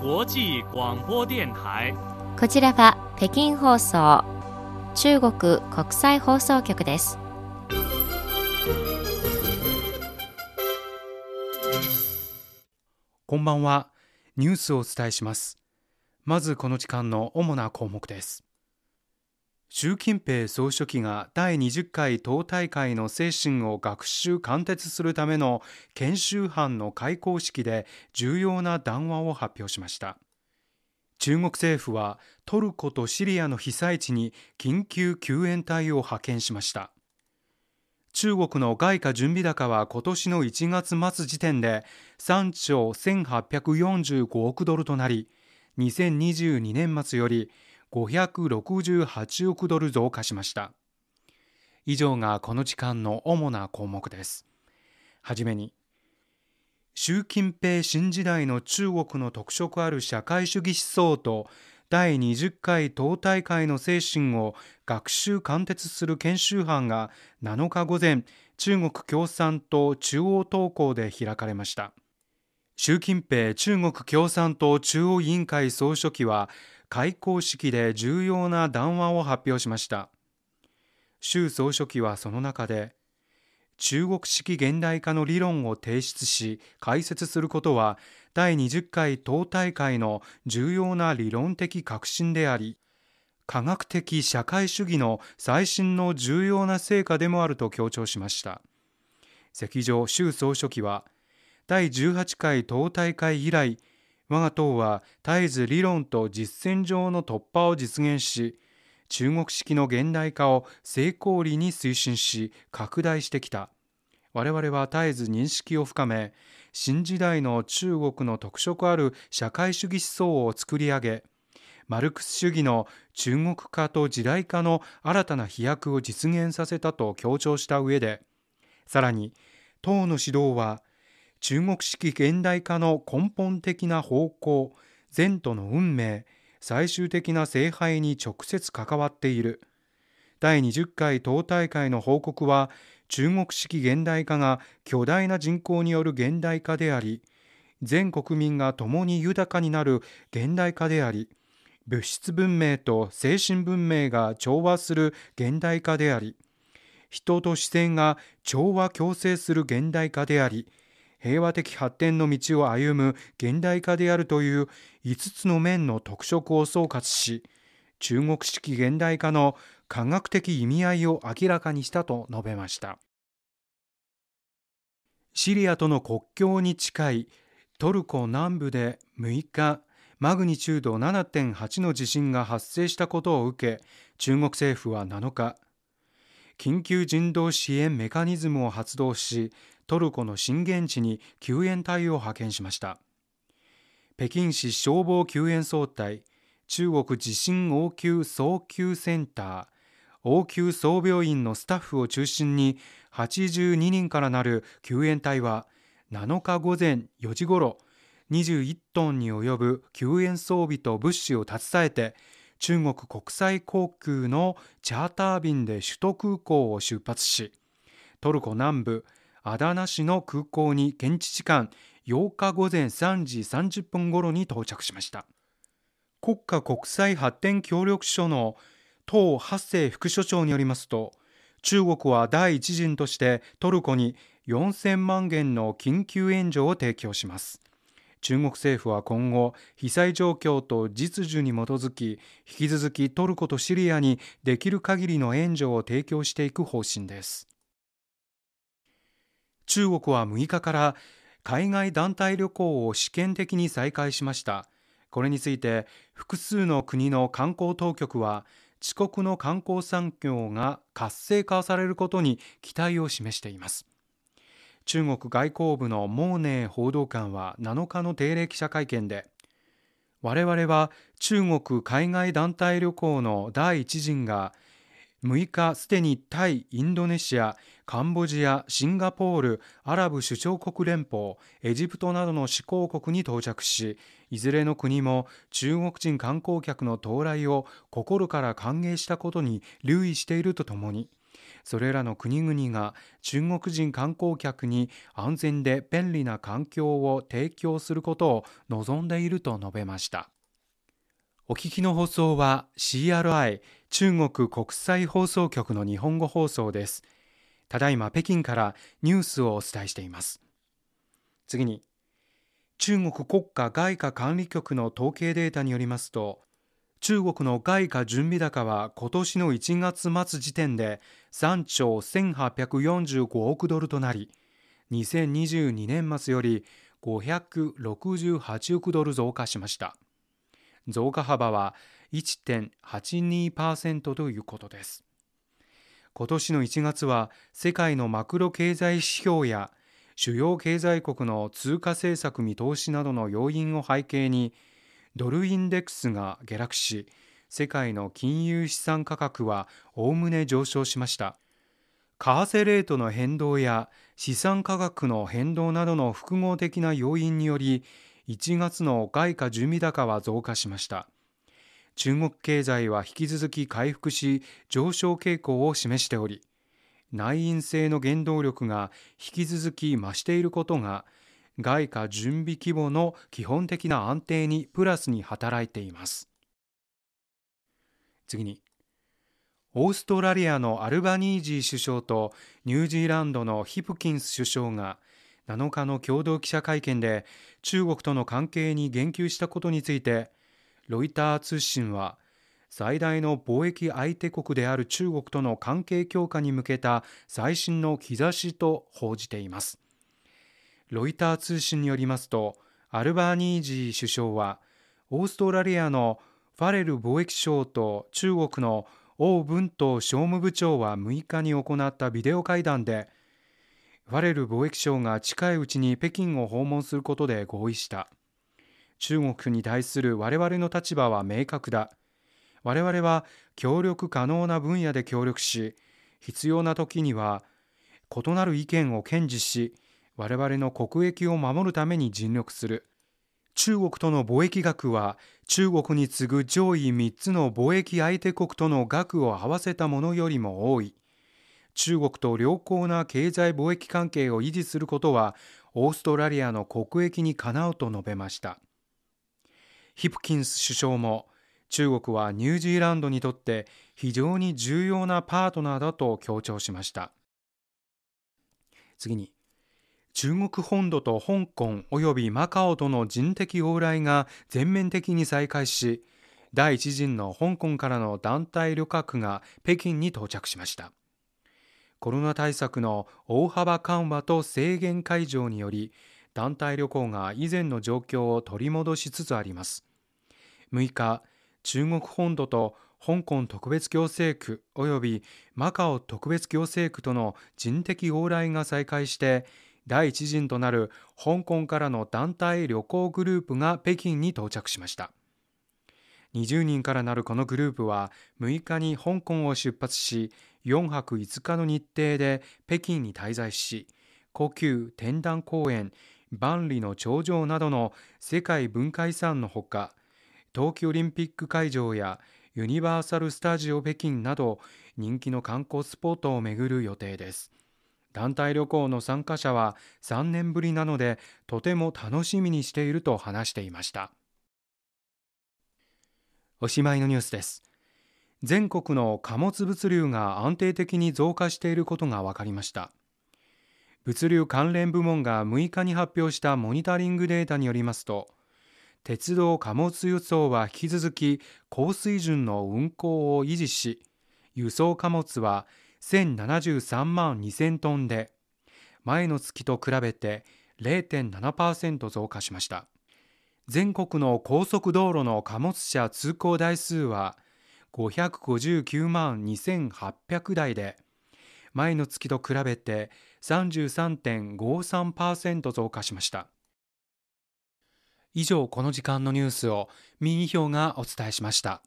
国際广播電台。こちらは北京放送中国国際放送局です。こんばんは。ニュースをお伝えします。まずこの時間の主な項目です習近平総書記が第20回党大会の精神を学習貫徹するための研修班の開講式で重要な談話を発表しました。中国政府はトルコとシリアの被災地に緊急救援隊を派遣しました。中国の外貨準備高は今年の1月末時点で3兆1845億ドルとなり2022年末より568億ドル増加しました。以上がこの時間の主な項目です。はじめに習近平新時代の中国の特色ある社会主義思想と第20回党大会の精神を学習貫徹する研修班が7日午前中国共産党中央党校で開かれました。習近平中国共産党中央委員会総書記は開講式で重要な談話を発表しました。習総書記はその中で中国式現代化の理論を提出し解説することは第20回党大会の重要な理論的革新であり科学的社会主義の最新の重要な成果でもあると強調しました。席上習総書記は第18回党大会以来我が党は絶えず理論と実践上の突破を実現し中国式の現代化を成功裏に推進し拡大してきた。我々は絶えず認識を深め新時代の中国の特色ある社会主義思想を作り上げマルクス主義の中国化と時代化の新たな飛躍を実現させたと強調した上でさらに党の指導は中国式現代化の根本的な方向前途の運命最終的な聖杯に直接関わっている。第20回党大会の報告は中国式現代化が巨大な人口による現代化であり全国民が共に豊かになる現代化であり物質文明と精神文明が調和する現代化であり人と自然が調和共生する現代化であり平和的発展の道を歩む現代化であるという5つの面の特色を総括し中国式現代化の科学的意味合いを明らかにしたと述べました。シリアとの国境に近いトルコ南部で6日マグニチュード7.8の地震が発生したことを受け中国政府は7日緊急人道支援メカニズムを発動しトルコの震源地に救援隊を派遣しました。北京市消防救援総隊中国地震応急早急センター応急総病院のスタッフを中心に82人からなる救援隊は7日午前4時ごろ21トンに及ぶ救援装備と物資を携えて中国国際航空のチャーター便で首都空港を出発しトルコ南部アダナ市の空港に現地時間8日午前3時30分ごろに到着しました。国家国際発展協力所の党八世副所長によりますと中国は第一陣としてトルコに4000万元の緊急援助を提供します。中国政府は今後被災状況と実需に基づき引き続きトルコとシリアにできる限りの援助を提供していく方針です。中国は6日から海外団体旅行を試験的に再開しました。これについて複数の国の観光当局は遅刻の観光産業が活性化されることに期待を示しています。中国外交部のモーネー報道官は7日の定例記者会見で我々は中国海外団体旅行の第一陣が6日すでにタイ、インドネシア、カンボジア、シンガポール、アラブ首長国連邦、エジプトなどの施行国に到着し、いずれの国も中国人観光客の到来を心から歓迎したことに留意しているとともに、それらの国々が中国人観光客に安全で便利な環境を提供することを望んでいると述べました。お聞きの放送は CRI 中国国際放送局の日本語放送です。ただいま北京からニュースをお伝えしています。次に中国国家外貨管理局の統計データによりますと中国の外貨準備高は今年の1月末時点で3兆1845億ドルとなり2022年末より568億ドル増加しました。増加幅は1.82%ということです。今年の1月は世界のマクロ経済指標や主要経済国の通貨政策見通しなどの要因を背景にドルインデックスが下落し世界の金融資産価格はおおむね上昇しました。為替レートの変動や資産価格の変動などの複合的な要因により1月の外貨準備高は増加しました。中国経済は引き続き回復し上昇傾向を示しており内因性の原動力が引き続き増していることが外貨準備規模の基本的な安定にプラスに働いています。次にオーストラリアのアルバニージー首相とニュージーランドのヒプキンス首相が7日の共同記者会見で中国との関係に言及したことについてロイター通信は最大の貿易相手国である中国との関係強化に向けた最新の兆しと報じています。ロイター通信によりますとアルバーニージー首相はオーストラリアのファレル貿易相と中国の王文東商務部長は6日に行ったビデオ会談でファレル貿易相が近いうちに北京を訪問することで合意した。中国に対する我々の立場は明確だ。我々は協力可能な分野で協力し必要な時には異なる意見を堅持し我々の国益を守るために尽力する。中国との貿易額は中国に次ぐ上位3つの貿易相手国との額を合わせたものよりも多い。中国と良好な経済貿易関係を維持することはオーストラリアの国益にかなうと述べました。ヒプキンス首相も中国はニュージーランドにとって非常に重要なパートナーだと強調しました。次に中国本土と香港及びマカオとの人的往来が全面的に再開し第一陣の香港からの団体旅客が北京に到着しました。コロナ対策の大幅緩和と制限解除により団体旅行が以前の状況を取り戻しつつあります。6日中国本土と香港特別行政区及びマカオ特別行政区との人的往来が再開して第一陣となる香港からの団体旅行グループが北京に到着しました。20人からなるこのグループは6日に香港を出発し4泊5日の日程で北京に滞在し故宮天壇公園万里の長城などの世界文化遺産のほか冬季オリンピック会場やユニバーサル・スタジオ北京など人気の観光スポットを巡る予定です。団体旅行の参加者は3年ぶりなのでとても楽しみにしていると話していました。おしまいのニュースです。全国の貨物物流が安定的に増加していることが分かりました。物流関連部門が6日に発表したモニタリングデータによりますと鉄道貨物輸送は引き続き高水準の運行を維持し輸送貨物は1073万2000トンで前の月と比べて0.7%増加しました。全国の高速道路の貨物車通行台数は559万2800台で前の月と比べて33.53%増加しました。以上この時間のニュースを民意表がお伝えしました。